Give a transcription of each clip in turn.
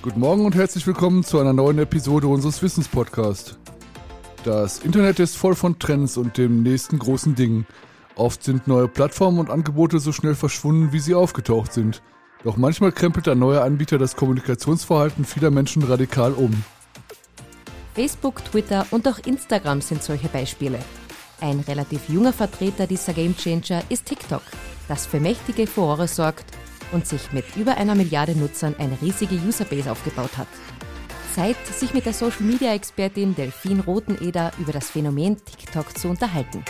Guten Morgen und herzlich willkommen zu einer neuen Episode unseres Wissenspodcasts. Das Internet ist voll von Trends und dem nächsten großen Ding. Oft sind neue Plattformen und Angebote so schnell verschwunden, wie sie aufgetaucht sind. Doch manchmal krempelt ein neuer Anbieter das Kommunikationsverhalten vieler Menschen radikal um. Facebook, Twitter und auch Instagram sind solche Beispiele. Ein relativ junger Vertreter dieser Gamechanger ist TikTok, das für mächtige Furore sorgt und sich mit über einer Milliarde Nutzern eine riesige Userbase aufgebaut hat. Zeit, sich mit der Social-Media-Expertin Delphine Roteneder über das Phänomen TikTok zu unterhalten.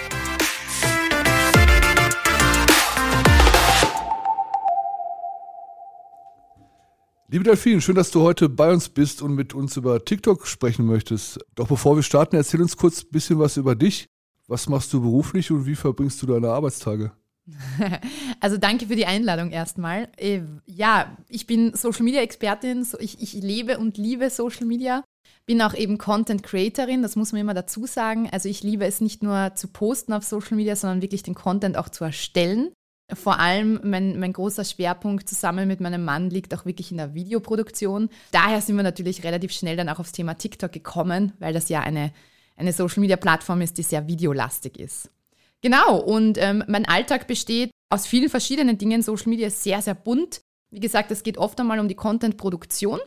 Liebe Delphine, schön, dass du heute bei uns bist und mit uns über TikTok sprechen möchtest. Doch bevor wir starten, erzähl uns kurz ein bisschen was über dich. Was machst du beruflich und wie verbringst du deine Arbeitstage? Also danke für die Einladung erstmal. Äh, ja, ich bin Social Media Expertin. Ich, ich lebe und liebe Social Media. Bin auch eben Content Creatorin, das muss man immer dazu sagen. Also ich liebe es nicht nur zu posten auf Social Media, sondern wirklich den Content auch zu erstellen. Vor allem mein, mein großer Schwerpunkt zusammen mit meinem Mann liegt auch wirklich in der Videoproduktion. Daher sind wir natürlich relativ schnell dann auch aufs Thema TikTok gekommen, weil das ja eine, eine Social-Media-Plattform ist, die sehr videolastig ist. Genau, und ähm, mein Alltag besteht aus vielen verschiedenen Dingen. Social Media ist sehr, sehr bunt. Wie gesagt, es geht oft einmal um die Content-Produktion.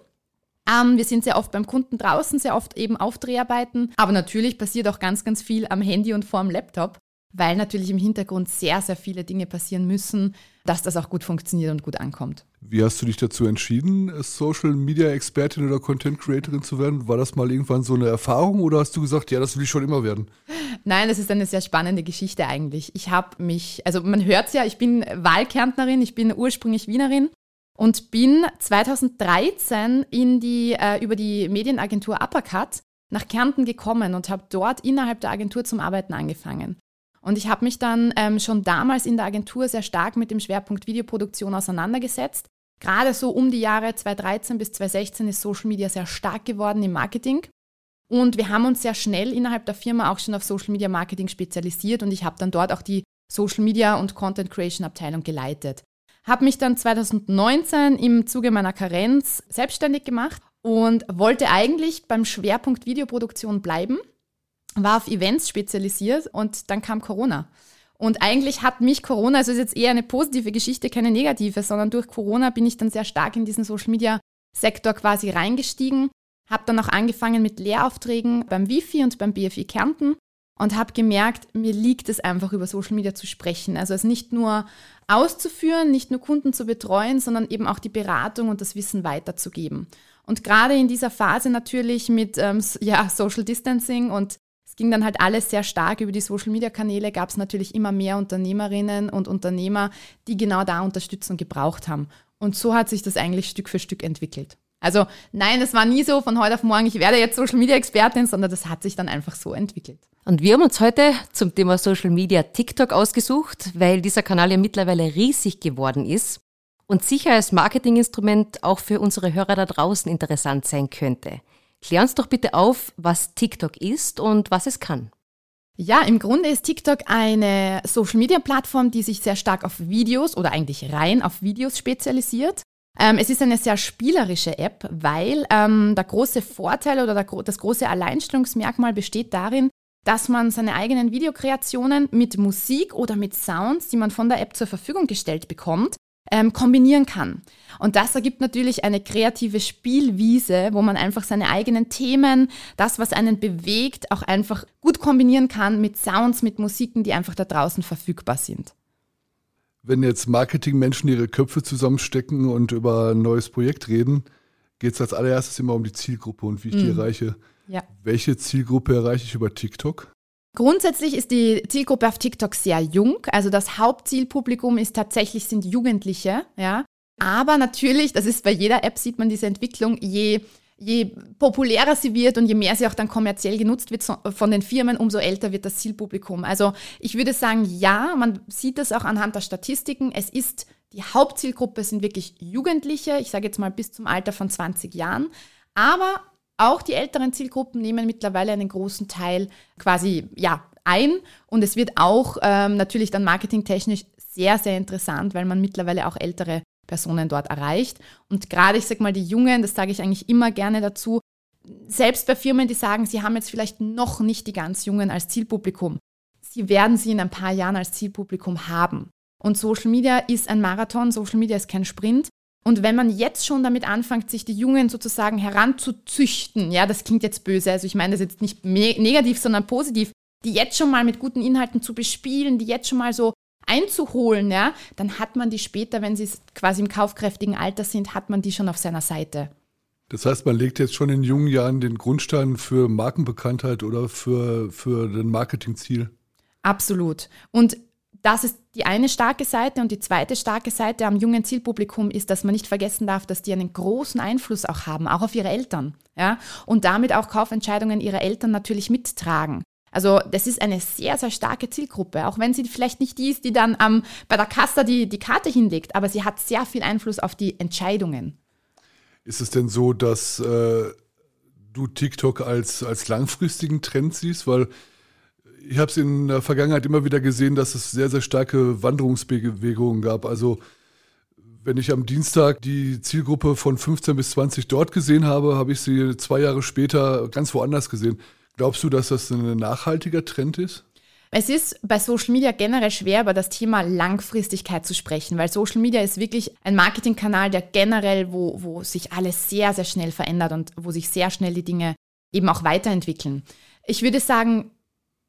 Ähm, wir sind sehr oft beim Kunden draußen, sehr oft eben auf Dreharbeiten. Aber natürlich passiert auch ganz, ganz viel am Handy und vor dem Laptop weil natürlich im Hintergrund sehr, sehr viele Dinge passieren müssen, dass das auch gut funktioniert und gut ankommt. Wie hast du dich dazu entschieden, Social Media Expertin oder Content Creatorin zu werden? War das mal irgendwann so eine Erfahrung oder hast du gesagt, ja, das will ich schon immer werden? Nein, das ist eine sehr spannende Geschichte eigentlich. Ich habe mich, also man hört es ja, ich bin Wahlkärntnerin, ich bin ursprünglich Wienerin und bin 2013 in die, äh, über die Medienagentur Uppercut nach Kärnten gekommen und habe dort innerhalb der Agentur zum Arbeiten angefangen. Und ich habe mich dann ähm, schon damals in der Agentur sehr stark mit dem Schwerpunkt Videoproduktion auseinandergesetzt. Gerade so um die Jahre 2013 bis 2016 ist Social Media sehr stark geworden im Marketing. Und wir haben uns sehr schnell innerhalb der Firma auch schon auf Social Media Marketing spezialisiert und ich habe dann dort auch die Social Media und Content Creation Abteilung geleitet. Habe mich dann 2019 im Zuge meiner Karenz selbstständig gemacht und wollte eigentlich beim Schwerpunkt Videoproduktion bleiben war auf Events spezialisiert und dann kam Corona. Und eigentlich hat mich Corona, also ist jetzt eher eine positive Geschichte, keine negative, sondern durch Corona bin ich dann sehr stark in diesen Social Media Sektor quasi reingestiegen, habe dann auch angefangen mit Lehraufträgen beim Wifi und beim BFI Kärnten und habe gemerkt, mir liegt es einfach über Social Media zu sprechen. Also es nicht nur auszuführen, nicht nur Kunden zu betreuen, sondern eben auch die Beratung und das Wissen weiterzugeben. Und gerade in dieser Phase natürlich mit ähm, ja, Social Distancing und ging dann halt alles sehr stark über die Social-Media-Kanäle, gab es natürlich immer mehr Unternehmerinnen und Unternehmer, die genau da Unterstützung gebraucht haben. Und so hat sich das eigentlich Stück für Stück entwickelt. Also nein, es war nie so von heute auf morgen, ich werde jetzt Social Media Expertin, sondern das hat sich dann einfach so entwickelt. Und wir haben uns heute zum Thema Social Media TikTok ausgesucht, weil dieser Kanal ja mittlerweile riesig geworden ist und sicher als Marketinginstrument auch für unsere Hörer da draußen interessant sein könnte. Klär uns doch bitte auf, was TikTok ist und was es kann. Ja, im Grunde ist TikTok eine Social-Media-Plattform, die sich sehr stark auf Videos oder eigentlich rein auf Videos spezialisiert. Ähm, es ist eine sehr spielerische App, weil ähm, der große Vorteil oder der, das große Alleinstellungsmerkmal besteht darin, dass man seine eigenen Videokreationen mit Musik oder mit Sounds, die man von der App zur Verfügung gestellt bekommt, ähm, kombinieren kann. Und das ergibt natürlich eine kreative Spielwiese, wo man einfach seine eigenen Themen, das, was einen bewegt, auch einfach gut kombinieren kann mit Sounds, mit Musiken, die einfach da draußen verfügbar sind. Wenn jetzt Marketingmenschen ihre Köpfe zusammenstecken und über ein neues Projekt reden, geht es als allererstes immer um die Zielgruppe und wie ich mm. die mhm. erreiche. Ja. Welche Zielgruppe erreiche ich über TikTok? Grundsätzlich ist die Zielgruppe auf TikTok sehr jung. Also das Hauptzielpublikum ist tatsächlich sind Jugendliche, ja. Aber natürlich, das ist bei jeder App sieht man diese Entwicklung, je, je populärer sie wird und je mehr sie auch dann kommerziell genutzt wird von den Firmen, umso älter wird das Zielpublikum. Also ich würde sagen, ja, man sieht das auch anhand der Statistiken. Es ist die Hauptzielgruppe sind wirklich Jugendliche, ich sage jetzt mal bis zum Alter von 20 Jahren. Aber auch die älteren Zielgruppen nehmen mittlerweile einen großen Teil quasi ja, ein und es wird auch ähm, natürlich dann marketingtechnisch sehr, sehr interessant, weil man mittlerweile auch ältere Personen dort erreicht. Und gerade, ich sag mal, die Jungen, das sage ich eigentlich immer gerne dazu, selbst bei Firmen, die sagen, sie haben jetzt vielleicht noch nicht die ganz Jungen als Zielpublikum, sie werden sie in ein paar Jahren als Zielpublikum haben. Und Social Media ist ein Marathon, Social Media ist kein Sprint. Und wenn man jetzt schon damit anfängt, sich die Jungen sozusagen heranzuzüchten, ja, das klingt jetzt böse, also ich meine das jetzt nicht negativ, sondern positiv, die jetzt schon mal mit guten Inhalten zu bespielen, die jetzt schon mal so einzuholen, ja, dann hat man die später, wenn sie quasi im kaufkräftigen Alter sind, hat man die schon auf seiner Seite. Das heißt, man legt jetzt schon in jungen Jahren den Grundstein für Markenbekanntheit oder für, für den Marketingziel. Absolut. Und das ist die eine starke Seite und die zweite starke Seite am jungen Zielpublikum ist, dass man nicht vergessen darf, dass die einen großen Einfluss auch haben, auch auf ihre Eltern, ja, und damit auch Kaufentscheidungen ihrer Eltern natürlich mittragen. Also das ist eine sehr, sehr starke Zielgruppe, auch wenn sie vielleicht nicht die ist, die dann ähm, bei der Kasse die, die Karte hinlegt, aber sie hat sehr viel Einfluss auf die Entscheidungen. Ist es denn so, dass äh, du TikTok als, als langfristigen Trend siehst? Weil ich habe es in der Vergangenheit immer wieder gesehen, dass es sehr, sehr starke Wanderungsbewegungen gab. Also wenn ich am Dienstag die Zielgruppe von 15 bis 20 dort gesehen habe, habe ich sie zwei Jahre später ganz woanders gesehen. Glaubst du, dass das ein nachhaltiger Trend ist? Es ist bei Social Media generell schwer, über das Thema Langfristigkeit zu sprechen, weil Social Media ist wirklich ein Marketingkanal, der generell, wo, wo sich alles sehr, sehr schnell verändert und wo sich sehr schnell die Dinge eben auch weiterentwickeln. Ich würde sagen,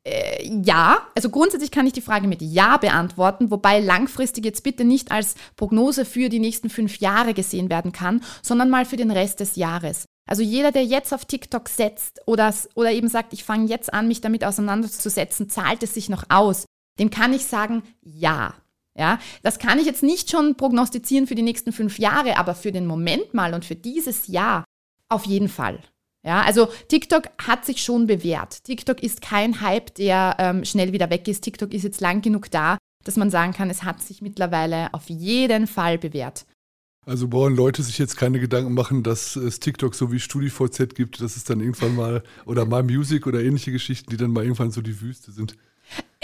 äh, ja, also grundsätzlich kann ich die Frage mit Ja beantworten, wobei langfristig jetzt bitte nicht als Prognose für die nächsten fünf Jahre gesehen werden kann, sondern mal für den Rest des Jahres. Also jeder, der jetzt auf TikTok setzt oder, oder eben sagt, ich fange jetzt an, mich damit auseinanderzusetzen, zahlt es sich noch aus, dem kann ich sagen, ja. Ja, das kann ich jetzt nicht schon prognostizieren für die nächsten fünf Jahre, aber für den Moment mal und für dieses Jahr auf jeden Fall. Ja, also TikTok hat sich schon bewährt. TikTok ist kein Hype, der ähm, schnell wieder weg ist. TikTok ist jetzt lang genug da, dass man sagen kann, es hat sich mittlerweile auf jeden Fall bewährt. Also brauchen Leute sich jetzt keine Gedanken machen, dass es TikTok so wie StudiVZ gibt, dass es dann irgendwann mal, oder mal Music oder ähnliche Geschichten, die dann mal irgendwann so die Wüste sind.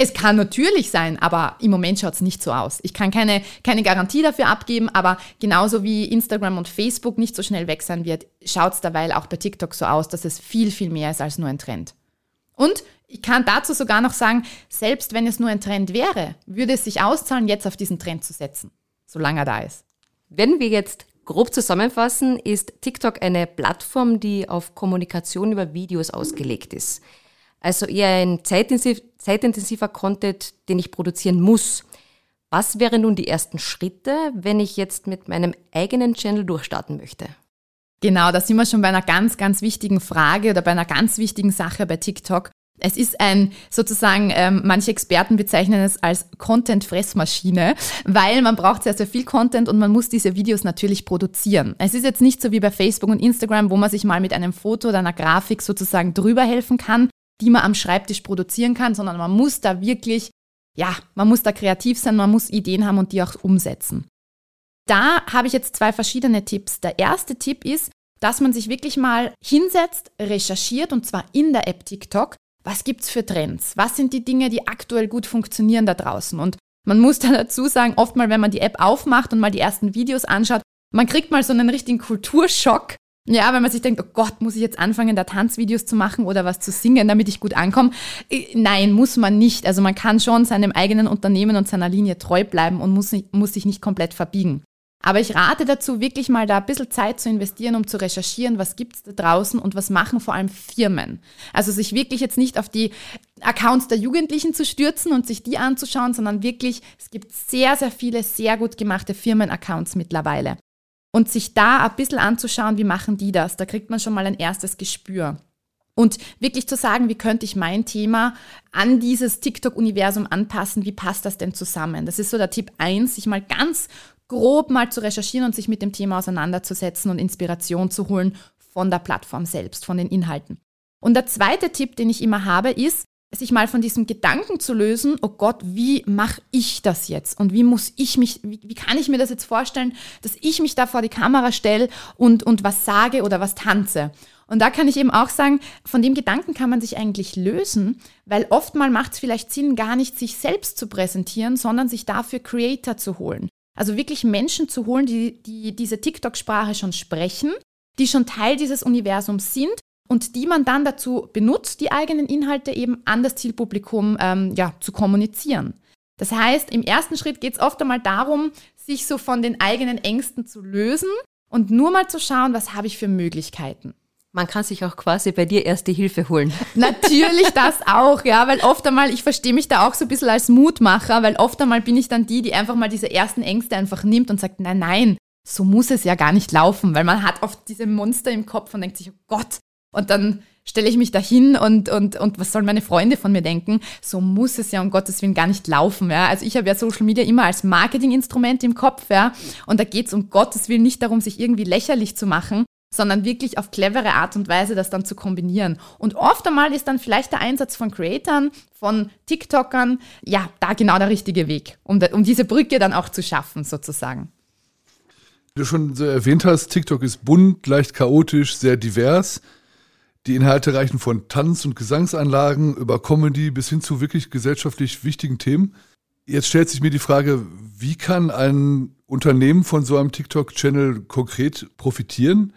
Es kann natürlich sein, aber im Moment schaut es nicht so aus. Ich kann keine, keine Garantie dafür abgeben, aber genauso wie Instagram und Facebook nicht so schnell weg sein wird, schaut es derweil auch bei TikTok so aus, dass es viel, viel mehr ist als nur ein Trend. Und ich kann dazu sogar noch sagen, selbst wenn es nur ein Trend wäre, würde es sich auszahlen, jetzt auf diesen Trend zu setzen, solange er da ist. Wenn wir jetzt grob zusammenfassen, ist TikTok eine Plattform, die auf Kommunikation über Videos ausgelegt ist. Also eher ein zeitintensiv, zeitintensiver Content, den ich produzieren muss. Was wären nun die ersten Schritte, wenn ich jetzt mit meinem eigenen Channel durchstarten möchte? Genau, da sind wir schon bei einer ganz, ganz wichtigen Frage oder bei einer ganz wichtigen Sache bei TikTok. Es ist ein sozusagen, ähm, manche Experten bezeichnen es als Content-Fressmaschine, weil man braucht sehr, sehr viel Content und man muss diese Videos natürlich produzieren. Es ist jetzt nicht so wie bei Facebook und Instagram, wo man sich mal mit einem Foto oder einer Grafik sozusagen drüber helfen kann, die man am Schreibtisch produzieren kann, sondern man muss da wirklich, ja, man muss da kreativ sein, man muss Ideen haben und die auch umsetzen. Da habe ich jetzt zwei verschiedene Tipps. Der erste Tipp ist, dass man sich wirklich mal hinsetzt, recherchiert und zwar in der App TikTok was gibt es für Trends? Was sind die Dinge, die aktuell gut funktionieren da draußen? Und man muss da dazu sagen, oft mal, wenn man die App aufmacht und mal die ersten Videos anschaut, man kriegt mal so einen richtigen Kulturschock. Ja, wenn man sich denkt, oh Gott, muss ich jetzt anfangen, da Tanzvideos zu machen oder was zu singen, damit ich gut ankomme? Nein, muss man nicht. Also man kann schon seinem eigenen Unternehmen und seiner Linie treu bleiben und muss, nicht, muss sich nicht komplett verbiegen. Aber ich rate dazu, wirklich mal da ein bisschen Zeit zu investieren, um zu recherchieren, was gibt es da draußen und was machen vor allem Firmen. Also sich wirklich jetzt nicht auf die Accounts der Jugendlichen zu stürzen und sich die anzuschauen, sondern wirklich, es gibt sehr, sehr viele sehr gut gemachte Firmen-Accounts mittlerweile. Und sich da ein bisschen anzuschauen, wie machen die das, da kriegt man schon mal ein erstes Gespür. Und wirklich zu sagen, wie könnte ich mein Thema an dieses TikTok-Universum anpassen, wie passt das denn zusammen? Das ist so der Tipp 1, sich mal ganz grob mal zu recherchieren und sich mit dem Thema auseinanderzusetzen und Inspiration zu holen von der Plattform selbst, von den Inhalten. Und der zweite Tipp, den ich immer habe, ist, sich mal von diesem Gedanken zu lösen, oh Gott, wie mache ich das jetzt? Und wie muss ich mich, wie, wie, kann ich mir das jetzt vorstellen, dass ich mich da vor die Kamera stelle und, und was sage oder was tanze? Und da kann ich eben auch sagen, von dem Gedanken kann man sich eigentlich lösen, weil oftmal macht es vielleicht Sinn, gar nicht sich selbst zu präsentieren, sondern sich dafür Creator zu holen. Also wirklich Menschen zu holen, die, die diese TikTok-Sprache schon sprechen, die schon Teil dieses Universums sind und die man dann dazu benutzt, die eigenen Inhalte eben an das Zielpublikum ähm, ja, zu kommunizieren. Das heißt, im ersten Schritt geht es oft einmal darum, sich so von den eigenen Ängsten zu lösen und nur mal zu schauen, was habe ich für Möglichkeiten. Man kann sich auch quasi bei dir erste Hilfe holen. Natürlich das auch, ja, weil oft einmal, ich verstehe mich da auch so ein bisschen als Mutmacher, weil oft einmal bin ich dann die, die einfach mal diese ersten Ängste einfach nimmt und sagt, nein, nein, so muss es ja gar nicht laufen, weil man hat oft diese Monster im Kopf und denkt sich, oh Gott, und dann stelle ich mich da hin und, und, und was sollen meine Freunde von mir denken? So muss es ja um Gottes Willen gar nicht laufen. Ja? Also ich habe ja Social Media immer als Marketinginstrument im Kopf, ja. Und da geht es um Gottes Willen nicht darum, sich irgendwie lächerlich zu machen, sondern wirklich auf clevere Art und Weise das dann zu kombinieren. Und oft einmal ist dann vielleicht der Einsatz von Creatern, von TikTokern, ja, da genau der richtige Weg, um, um diese Brücke dann auch zu schaffen, sozusagen. Wie du schon so erwähnt hast, TikTok ist bunt, leicht chaotisch, sehr divers. Die Inhalte reichen von Tanz- und Gesangsanlagen über Comedy bis hin zu wirklich gesellschaftlich wichtigen Themen. Jetzt stellt sich mir die Frage, wie kann ein Unternehmen von so einem TikTok-Channel konkret profitieren?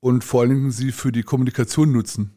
und vor allen Dingen sie für die Kommunikation nutzen?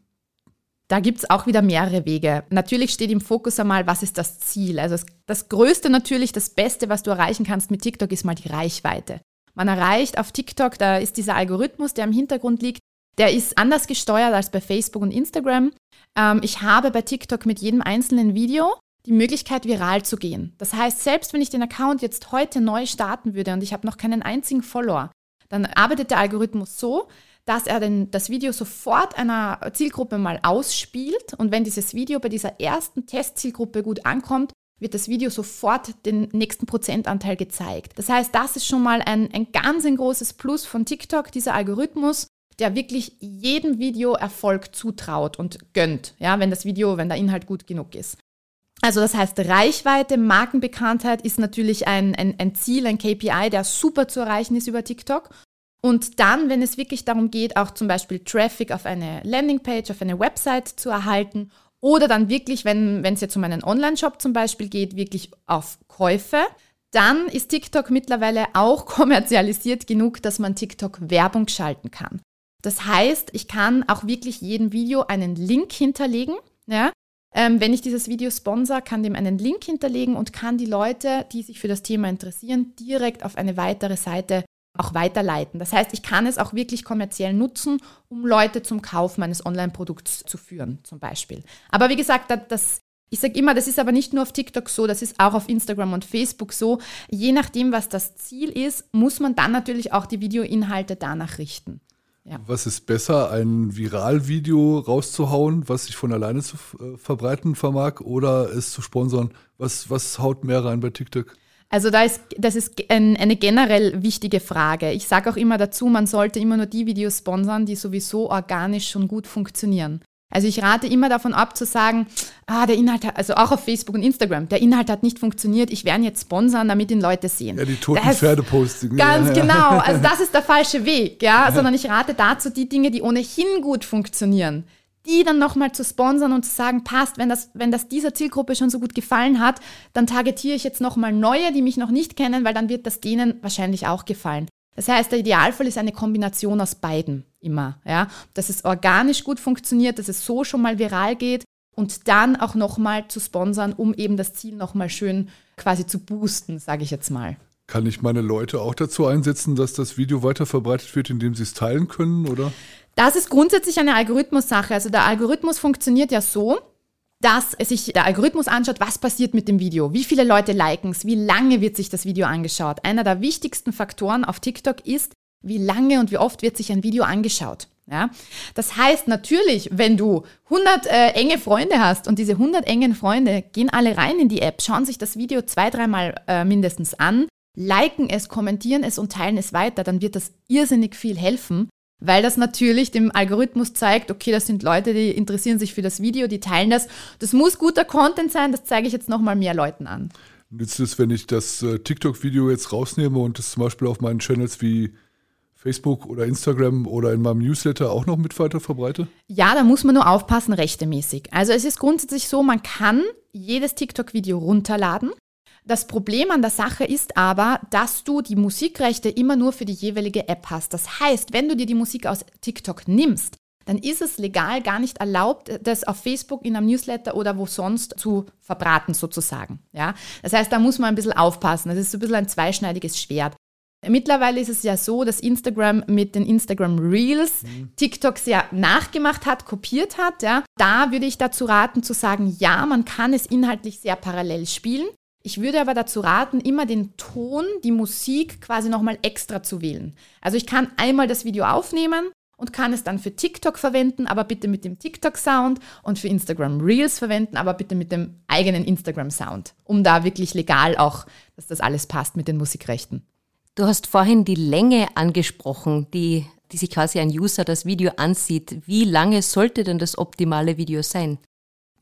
Da gibt es auch wieder mehrere Wege. Natürlich steht im Fokus einmal, was ist das Ziel? Also das Größte natürlich, das Beste, was du erreichen kannst mit TikTok, ist mal die Reichweite. Man erreicht auf TikTok, da ist dieser Algorithmus, der im Hintergrund liegt, der ist anders gesteuert als bei Facebook und Instagram. Ähm, ich habe bei TikTok mit jedem einzelnen Video die Möglichkeit, viral zu gehen. Das heißt, selbst wenn ich den Account jetzt heute neu starten würde und ich habe noch keinen einzigen Follower, dann arbeitet der Algorithmus so, dass er den, das Video sofort einer Zielgruppe mal ausspielt und wenn dieses Video bei dieser ersten Testzielgruppe gut ankommt, wird das Video sofort den nächsten Prozentanteil gezeigt. Das heißt, das ist schon mal ein, ein ganz ein großes Plus von TikTok, dieser Algorithmus, der wirklich jedem Video Erfolg zutraut und gönnt, ja, wenn das Video, wenn der Inhalt gut genug ist. Also das heißt, Reichweite, Markenbekanntheit ist natürlich ein, ein, ein Ziel, ein KPI, der super zu erreichen ist über TikTok. Und dann, wenn es wirklich darum geht, auch zum Beispiel Traffic auf eine Landingpage, auf eine Website zu erhalten oder dann wirklich, wenn es jetzt um einen Online-Shop zum Beispiel geht, wirklich auf Käufe, dann ist TikTok mittlerweile auch kommerzialisiert genug, dass man TikTok Werbung schalten kann. Das heißt, ich kann auch wirklich jedem Video einen Link hinterlegen. Ja? Ähm, wenn ich dieses Video sponsor, kann dem einen Link hinterlegen und kann die Leute, die sich für das Thema interessieren, direkt auf eine weitere Seite auch weiterleiten. Das heißt, ich kann es auch wirklich kommerziell nutzen, um Leute zum Kauf meines Online-Produkts zu führen, zum Beispiel. Aber wie gesagt, das, ich sage immer, das ist aber nicht nur auf TikTok so, das ist auch auf Instagram und Facebook so. Je nachdem, was das Ziel ist, muss man dann natürlich auch die Videoinhalte danach richten. Ja. Was ist besser, ein Viralvideo rauszuhauen, was sich von alleine zu äh, verbreiten vermag, oder es zu sponsern? Was, was haut mehr rein bei TikTok? Also da ist, das ist ein, eine generell wichtige Frage. Ich sage auch immer dazu, man sollte immer nur die Videos sponsern, die sowieso organisch schon gut funktionieren. Also ich rate immer davon ab zu sagen, ah, der Inhalt hat, also auch auf Facebook und Instagram, der Inhalt hat nicht funktioniert, ich werde ihn jetzt sponsern, damit ihn Leute sehen. Ja, die toten das, Pferde posten. Ganz ja, ja. genau, also das ist der falsche Weg, ja, sondern ich rate dazu die Dinge, die ohnehin gut funktionieren die dann nochmal zu sponsern und zu sagen, passt, wenn das, wenn das dieser Zielgruppe schon so gut gefallen hat, dann targetiere ich jetzt nochmal neue, die mich noch nicht kennen, weil dann wird das denen wahrscheinlich auch gefallen. Das heißt, der Idealfall ist eine Kombination aus beiden immer, ja, dass es organisch gut funktioniert, dass es so schon mal viral geht und dann auch nochmal zu sponsern, um eben das Ziel nochmal schön quasi zu boosten, sage ich jetzt mal. Kann ich meine Leute auch dazu einsetzen, dass das Video weiter verbreitet wird, indem sie es teilen können, oder? Das ist grundsätzlich eine Algorithmus-Sache. Also der Algorithmus funktioniert ja so, dass sich der Algorithmus anschaut, was passiert mit dem Video, wie viele Leute liken es, wie lange wird sich das Video angeschaut. Einer der wichtigsten Faktoren auf TikTok ist, wie lange und wie oft wird sich ein Video angeschaut. Ja? Das heißt natürlich, wenn du 100 äh, enge Freunde hast und diese 100 engen Freunde gehen alle rein in die App, schauen sich das Video zwei, dreimal äh, mindestens an, liken es, kommentieren es und teilen es weiter, dann wird das irrsinnig viel helfen, weil das natürlich dem Algorithmus zeigt, okay, das sind Leute, die interessieren sich für das Video, die teilen das. Das muss guter Content sein, das zeige ich jetzt nochmal mehr Leuten an. Nützt es, wenn ich das äh, TikTok-Video jetzt rausnehme und das zum Beispiel auf meinen Channels wie Facebook oder Instagram oder in meinem Newsletter auch noch mit weiter verbreite? Ja, da muss man nur aufpassen, rechtemäßig. Also es ist grundsätzlich so, man kann jedes TikTok-Video runterladen Das Problem an der Sache ist aber, dass du die Musikrechte immer nur für die jeweilige App hast. Das heißt, wenn du dir die Musik aus TikTok nimmst, dann ist es legal gar nicht erlaubt, das auf Facebook in einem Newsletter oder wo sonst zu verbraten sozusagen. Ja? Das heißt, da muss man ein bisschen aufpassen. Das ist so ein bisschen ein zweischneidiges Schwert. Mittlerweile ist es ja so, dass Instagram mit den Instagram Reels mhm. TikTok sehr nachgemacht hat, kopiert hat. Ja. Da würde ich dazu raten zu sagen, ja, man kann es inhaltlich sehr parallel spielen. Ich würde aber dazu raten, immer den Ton, die Musik quasi nochmal extra zu wählen. Also ich kann einmal das Video aufnehmen und kann es dann für TikTok verwenden, aber bitte mit dem TikTok-Sound und für Instagram Reels verwenden, aber bitte mit dem eigenen Instagram-Sound, um da wirklich legal auch, dass das alles passt mit den Musikrechten. Du hast vorhin die Länge angesprochen, die, die sich quasi ein User das Video ansieht. Wie lange sollte denn das optimale Video sein?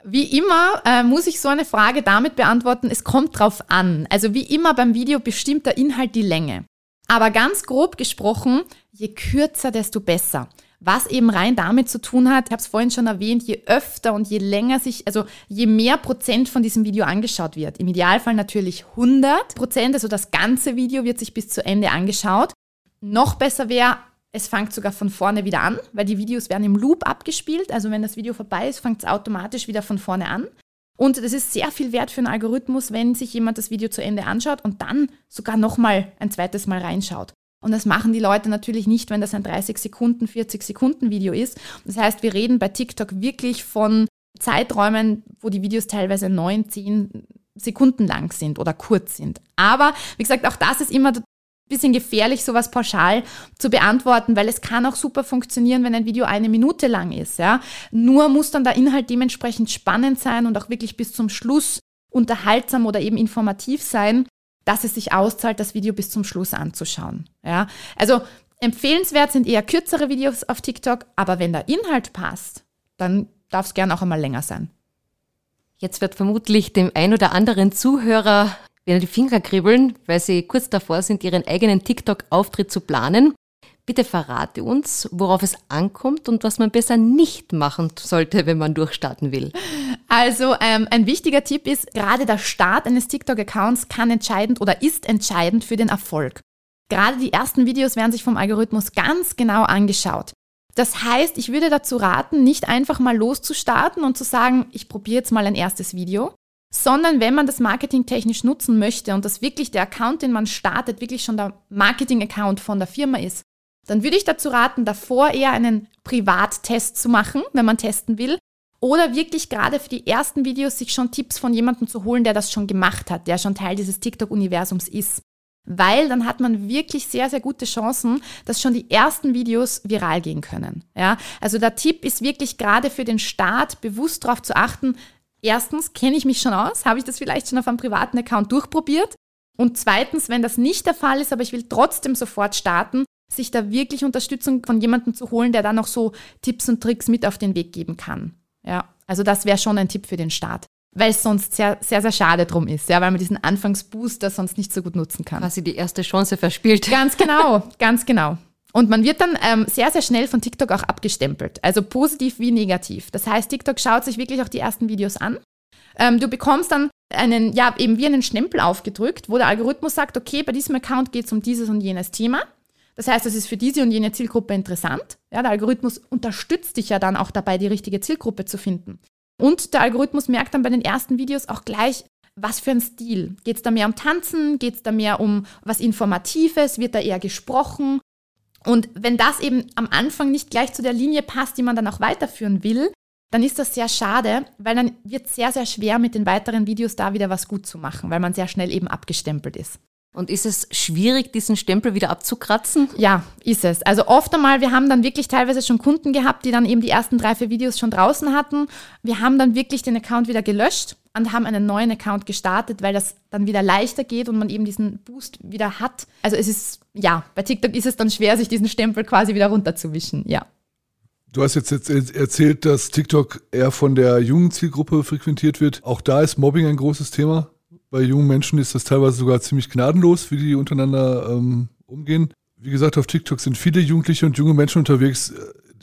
Wie immer äh, muss ich so eine Frage damit beantworten, es kommt drauf an. Also wie immer beim Video bestimmt der Inhalt die Länge. Aber ganz grob gesprochen, je kürzer, desto besser. Was eben rein damit zu tun hat, ich habe es vorhin schon erwähnt, je öfter und je länger sich, also je mehr Prozent von diesem Video angeschaut wird. Im Idealfall natürlich 100 Prozent, also das ganze Video wird sich bis zu Ende angeschaut. Noch besser wäre, es fängt sogar von vorne wieder an, weil die Videos werden im Loop abgespielt. Also wenn das Video vorbei ist, fängt es automatisch wieder von vorne an. Und das ist sehr viel wert für einen Algorithmus, wenn sich jemand das Video zu Ende anschaut und dann sogar nochmal ein zweites Mal reinschaut. Und das machen die Leute natürlich nicht, wenn das ein 30 Sekunden, 40 Sekunden Video ist. Das heißt, wir reden bei TikTok wirklich von Zeiträumen, wo die Videos teilweise 9, 10 Sekunden lang sind oder kurz sind. Aber wie gesagt, auch das ist immer bisschen gefährlich, sowas pauschal zu beantworten, weil es kann auch super funktionieren, wenn ein Video eine Minute lang ist. Ja? Nur muss dann der Inhalt dementsprechend spannend sein und auch wirklich bis zum Schluss unterhaltsam oder eben informativ sein, dass es sich auszahlt, das Video bis zum Schluss anzuschauen. Ja? Also empfehlenswert sind eher kürzere Videos auf TikTok, aber wenn der Inhalt passt, dann darf es gern auch einmal länger sein. Jetzt wird vermutlich dem ein oder anderen Zuhörer werden die Finger kribbeln, weil sie kurz davor sind, ihren eigenen TikTok-Auftritt zu planen. Bitte verrate uns, worauf es ankommt und was man besser nicht machen sollte, wenn man durchstarten will. Also ähm, ein wichtiger Tipp ist, gerade der Start eines TikTok-Accounts kann entscheidend oder ist entscheidend für den Erfolg. Gerade die ersten Videos werden sich vom Algorithmus ganz genau angeschaut. Das heißt, ich würde dazu raten, nicht einfach mal loszustarten und zu sagen, ich probiere jetzt mal ein erstes Video, sondern wenn man das Marketing technisch nutzen möchte und das wirklich der Account, den man startet, wirklich schon der Marketing-Account von der Firma ist, dann würde ich dazu raten, davor eher einen Privattest zu machen, wenn man testen will, oder wirklich gerade für die ersten Videos sich schon Tipps von jemandem zu holen, der das schon gemacht hat, der schon Teil dieses TikTok-Universums ist. Weil dann hat man wirklich sehr, sehr gute Chancen, dass schon die ersten Videos viral gehen können. Ja, also der Tipp ist wirklich gerade für den Start bewusst darauf zu achten, erstens, kenne ich mich schon aus? Habe ich das vielleicht schon auf einem privaten Account durchprobiert? Und zweitens, wenn das nicht der Fall ist, aber ich will trotzdem sofort starten, sich da wirklich Unterstützung von jemandem zu holen, der da noch so Tipps und Tricks mit auf den Weg geben kann. Ja, also das wäre schon ein Tipp für den Start. Weil es sonst sehr, sehr, sehr schade drum ist, ja, weil man diesen Anfangsbooster sonst nicht so gut nutzen kann. Quasi die erste Chance verspielt. Ganz genau, ganz genau. Und man wird dann ähm, sehr, sehr schnell von TikTok auch abgestempelt, also positiv wie negativ. Das heißt, TikTok schaut sich wirklich auch die ersten Videos an. Ähm, du bekommst dann einen, ja, eben wie einen Stempel aufgedrückt, wo der Algorithmus sagt, okay, bei diesem Account geht es um dieses und jenes Thema. Das heißt, es ist für diese und jene Zielgruppe interessant. Ja, der Algorithmus unterstützt dich ja dann auch dabei, die richtige Zielgruppe zu finden. Und der Algorithmus merkt dann bei den ersten Videos auch gleich, was für ein Stil. Geht es da mehr um Tanzen? Geht es da mehr um was Informatives? Wird da eher gesprochen? Und wenn das eben am Anfang nicht gleich zu der Linie passt, die man dann auch weiterführen will, dann ist das sehr schade, weil dann wird es sehr, sehr schwer, mit den weiteren Videos da wieder was gut zu machen, weil man sehr schnell eben abgestempelt ist. Und ist es schwierig, diesen Stempel wieder abzukratzen? Ja, ist es. Also oft einmal, wir haben dann wirklich teilweise schon Kunden gehabt, die dann eben die ersten drei, vier Videos schon draußen hatten. Wir haben dann wirklich den Account wieder gelöscht und haben einen neuen Account gestartet, weil das dann wieder leichter geht und man eben diesen Boost wieder hat. Also es ist, ja, bei TikTok ist es dann schwer, sich diesen Stempel quasi wieder runterzuwischen, ja. Du hast jetzt, erzählt, dass TikTok eher von der jungen Zielgruppe frequentiert wird. Auch da ist Mobbing ein großes Thema. Bei jungen Menschen ist das teilweise sogar ziemlich gnadenlos, wie die untereinander ähm, umgehen. Wie gesagt, auf TikTok sind viele Jugendliche und junge Menschen unterwegs.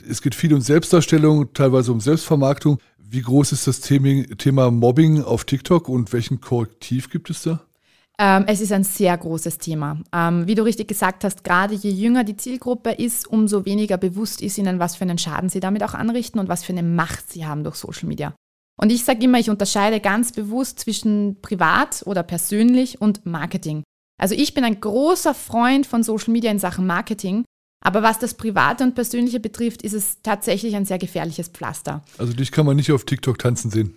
Es geht viel um Selbstdarstellung, teilweise um Selbstvermarktung. Wie groß ist das Thema Mobbing auf TikTok und welchen Korrektiv gibt es da? Ähm, es ist ein sehr großes Thema. Ähm, wie du richtig gesagt hast, gerade je jünger die Zielgruppe ist, umso weniger bewusst ist ihnen, was für einen Schaden sie damit auch anrichten und was für eine Macht sie haben durch Social Media. Und ich sage immer, ich unterscheide ganz bewusst zwischen privat oder persönlich und Marketing. Also ich bin ein großer Freund von Social Media in Sachen Marketing, aber was das Private und Persönliche betrifft, ist es tatsächlich ein sehr gefährliches Pflaster. Also dich kann man nicht auf TikTok tanzen sehen.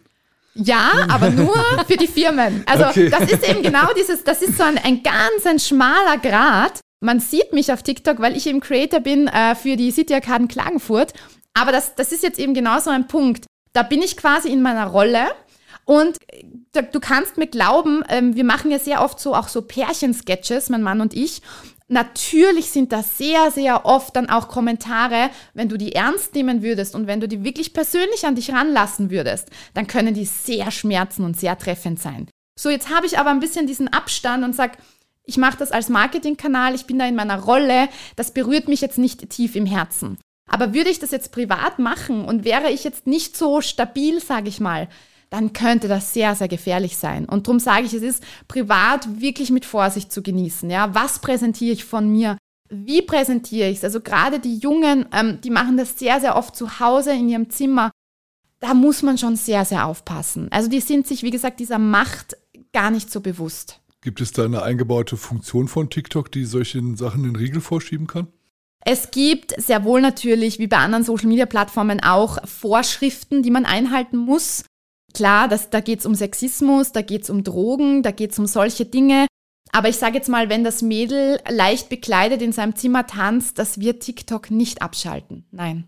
Ja, aber nur für die Firmen. Also okay. das ist eben genau dieses, das ist so ein, ein ganz ein schmaler Grad. Man sieht mich auf TikTok, weil ich eben Creator bin äh, für die City Arcaden Klagenfurt. Aber das, das ist jetzt eben genau so ein Punkt. Da bin ich quasi in meiner Rolle und du kannst mir glauben, ähm, wir machen ja sehr oft so auch so Pärchensketches, mein Mann und ich. Natürlich sind da sehr, sehr oft dann auch Kommentare, wenn du die ernst nehmen würdest und wenn du die wirklich persönlich an dich ranlassen würdest, dann können die sehr schmerzen und sehr treffend sein. So, jetzt habe ich aber ein bisschen diesen Abstand und sage, ich mache das als Marketingkanal, ich bin da in meiner Rolle, das berührt mich jetzt nicht tief im Herzen. Aber würde ich das jetzt privat machen und wäre ich jetzt nicht so stabil, sage ich mal, dann könnte das sehr, sehr gefährlich sein. Und darum sage ich, es ist privat wirklich mit Vorsicht zu genießen. Ja, was präsentiere ich von mir? Wie präsentiere ich es? Also gerade die Jungen, ähm, die machen das sehr, sehr oft zu Hause in ihrem Zimmer. Da muss man schon sehr, sehr aufpassen. Also die sind sich, wie gesagt, dieser Macht gar nicht so bewusst. Gibt es da eine eingebaute Funktion von TikTok, die solchen Sachen den Riegel vorschieben kann? Es gibt sehr wohl natürlich, wie bei anderen Social-Media-Plattformen auch, Vorschriften, die man einhalten muss. Klar, das, da geht es um Sexismus, da geht es um Drogen, da geht es um solche Dinge. Aber ich sage jetzt mal, wenn das Mädel leicht bekleidet in seinem Zimmer tanzt, das wird TikTok nicht abschalten. Nein.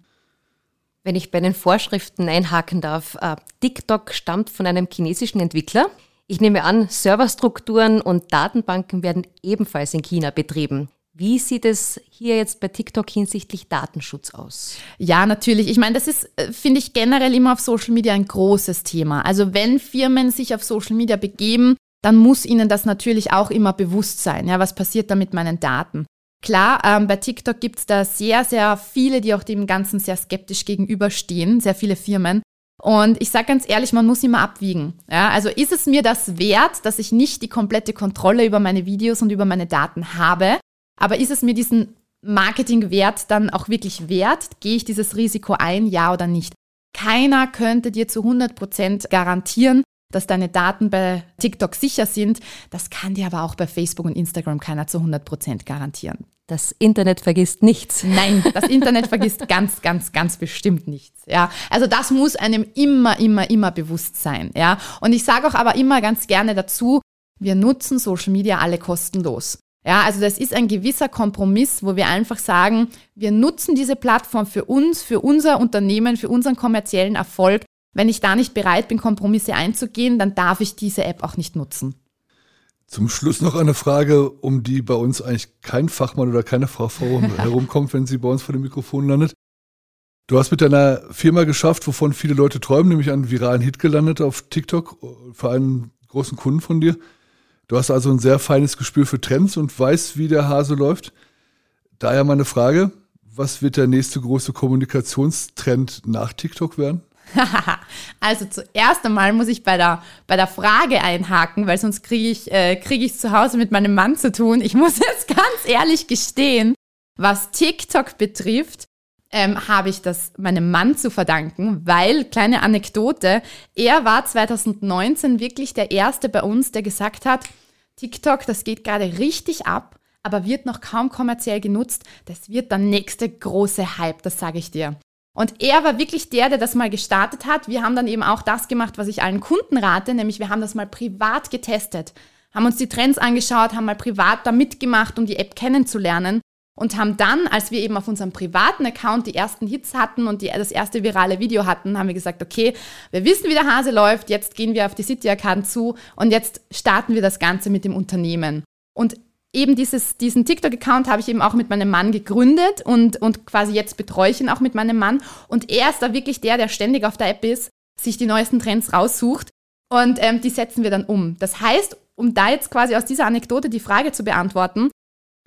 Wenn ich bei den Vorschriften einhaken darf, äh, TikTok stammt von einem chinesischen Entwickler. Ich nehme an, Serverstrukturen und Datenbanken werden ebenfalls in China betrieben. Wie sieht es hier jetzt bei TikTok hinsichtlich Datenschutz aus? Ja, natürlich. Ich meine, das ist, äh, finde ich, generell immer auf Social Media ein großes Thema. Also wenn Firmen sich auf Social Media begeben, dann muss ihnen das natürlich auch immer bewusst sein. Ja, was passiert da mit meinen Daten? Klar, ähm, bei TikTok gibt es da sehr, sehr viele, die auch dem Ganzen sehr skeptisch gegenüberstehen, sehr viele Firmen. Und ich sage ganz ehrlich, man muss immer abwiegen. Ja, also ist es mir das wert, dass ich nicht die komplette Kontrolle über meine Videos und über meine Daten habe? Aber ist es mir diesen Marketingwert dann auch wirklich wert? Gehe ich dieses Risiko ein, ja oder nicht? Keiner könnte dir zu 100% garantieren, dass deine Daten bei TikTok sicher sind. Das kann dir aber auch bei Facebook und Instagram keiner zu 100% garantieren. Das Internet vergisst nichts. Nein, das Internet vergisst ganz, ganz, ganz bestimmt nichts. Ja, also das muss einem immer, immer, immer bewusst sein. Ja, und ich sage auch aber immer ganz gerne dazu: Wir nutzen Social Media alle kostenlos. Ja, also das ist ein gewisser Kompromiss, wo wir einfach sagen, wir nutzen diese Plattform für uns, für unser Unternehmen, für unseren kommerziellen Erfolg. Wenn ich da nicht bereit bin, Kompromisse einzugehen, dann darf ich diese App auch nicht nutzen. Zum Schluss noch eine Frage, um die bei uns eigentlich kein Fachmann oder keine Frau herumkommt, wenn sie bei uns vor dem Mikrofon landet. Du hast mit deiner Firma geschafft, wovon viele Leute träumen, nämlich einen viralen Hit gelandet auf TikTok für einen großen Kunden von dir. Du hast also ein sehr feines Gespür für Trends und weißt, wie der Hase läuft. Daher meine Frage, was wird der nächste große Kommunikationstrend nach TikTok werden? also zuerst einmal muss ich bei der, bei der Frage einhaken, weil sonst kriege ich äh, krieg zu Hause mit meinem Mann zu tun. Ich muss jetzt ganz ehrlich gestehen, was TikTok betrifft, ähm, habe ich das meinem Mann zu verdanken, weil, kleine Anekdote, er war 2019 wirklich der Erste bei uns, der gesagt hat, TikTok, das geht gerade richtig ab, aber wird noch kaum kommerziell genutzt. Das wird der nächste große Hype, das sage ich dir. Und er war wirklich der, der das mal gestartet hat. Wir haben dann eben auch das gemacht, was ich allen Kunden rate, nämlich wir haben das mal privat getestet, haben uns die Trends angeschaut, haben mal privat da mitgemacht, um die App kennenzulernen und haben dann, als wir eben auf unserem privaten Account die ersten Hits hatten und die, das erste virale Video hatten, haben wir gesagt, okay, wir wissen, wie der Hase läuft, jetzt gehen wir auf die City Account zu und jetzt starten wir das Ganze mit dem Unternehmen. Und eben dieses, diesen TikTok-Account habe ich eben auch mit meinem Mann gegründet und, und quasi jetzt betreue ich ihn auch mit meinem Mann. Und er ist da wirklich der, der ständig auf der App ist, sich die neuesten Trends raussucht und ähm, die setzen wir dann um. Das heißt, um da jetzt quasi aus dieser Anekdote die Frage zu beantworten,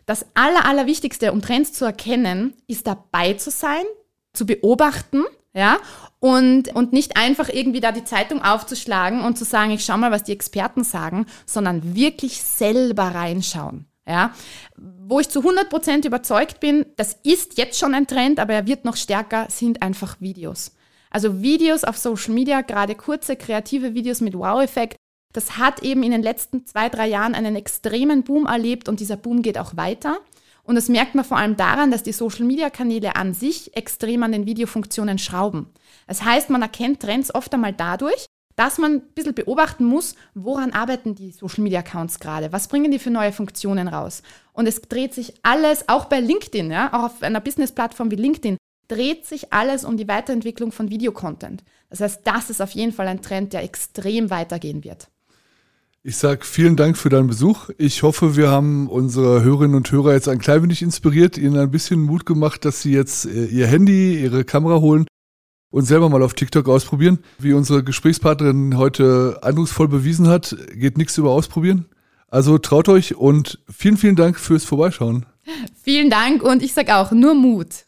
das Aller, Allerwichtigste, um Trends zu erkennen, ist dabei zu sein, zu beobachten, Ja, und, und nicht einfach irgendwie da die Zeitung aufzuschlagen und zu sagen, ich schau mal, was die Experten sagen, sondern wirklich selber reinschauen. Ja, wo ich zu 100% überzeugt bin, das ist jetzt schon ein Trend, aber er wird noch stärker, sind einfach Videos. Also Videos auf Social Media, gerade kurze kreative Videos mit Wow-Effekt, das hat eben in den letzten zwei, drei Jahren einen extremen Boom erlebt und dieser Boom geht auch weiter. Und das merkt man vor allem daran, dass die Social-Media-Kanäle an sich extrem an den Videofunktionen schrauben. Das heißt, man erkennt Trends oft einmal dadurch, dass man ein bisschen beobachten muss, woran arbeiten die Social-Media-Accounts gerade, was bringen die für neue Funktionen raus. Und es dreht sich alles, auch bei LinkedIn, ja, auch auf einer Business-Plattform wie LinkedIn, dreht sich alles um die Weiterentwicklung von Videocontent. Das heißt, das ist auf jeden Fall ein Trend, der extrem weitergehen wird. Ich sage vielen Dank für deinen Besuch. Ich hoffe, wir haben unsere Hörerinnen und Hörer jetzt ein klein wenig inspiriert, ihnen ein bisschen Mut gemacht, dass sie jetzt äh, ihr Handy, ihre Kamera holen und selber mal auf TikTok ausprobieren. Wie unsere Gesprächspartnerin heute eindrucksvoll bewiesen hat, geht nichts über Ausprobieren. Also traut euch und vielen, vielen Dank fürs Vorbeischauen. Vielen Dank und ich sage auch nur Mut.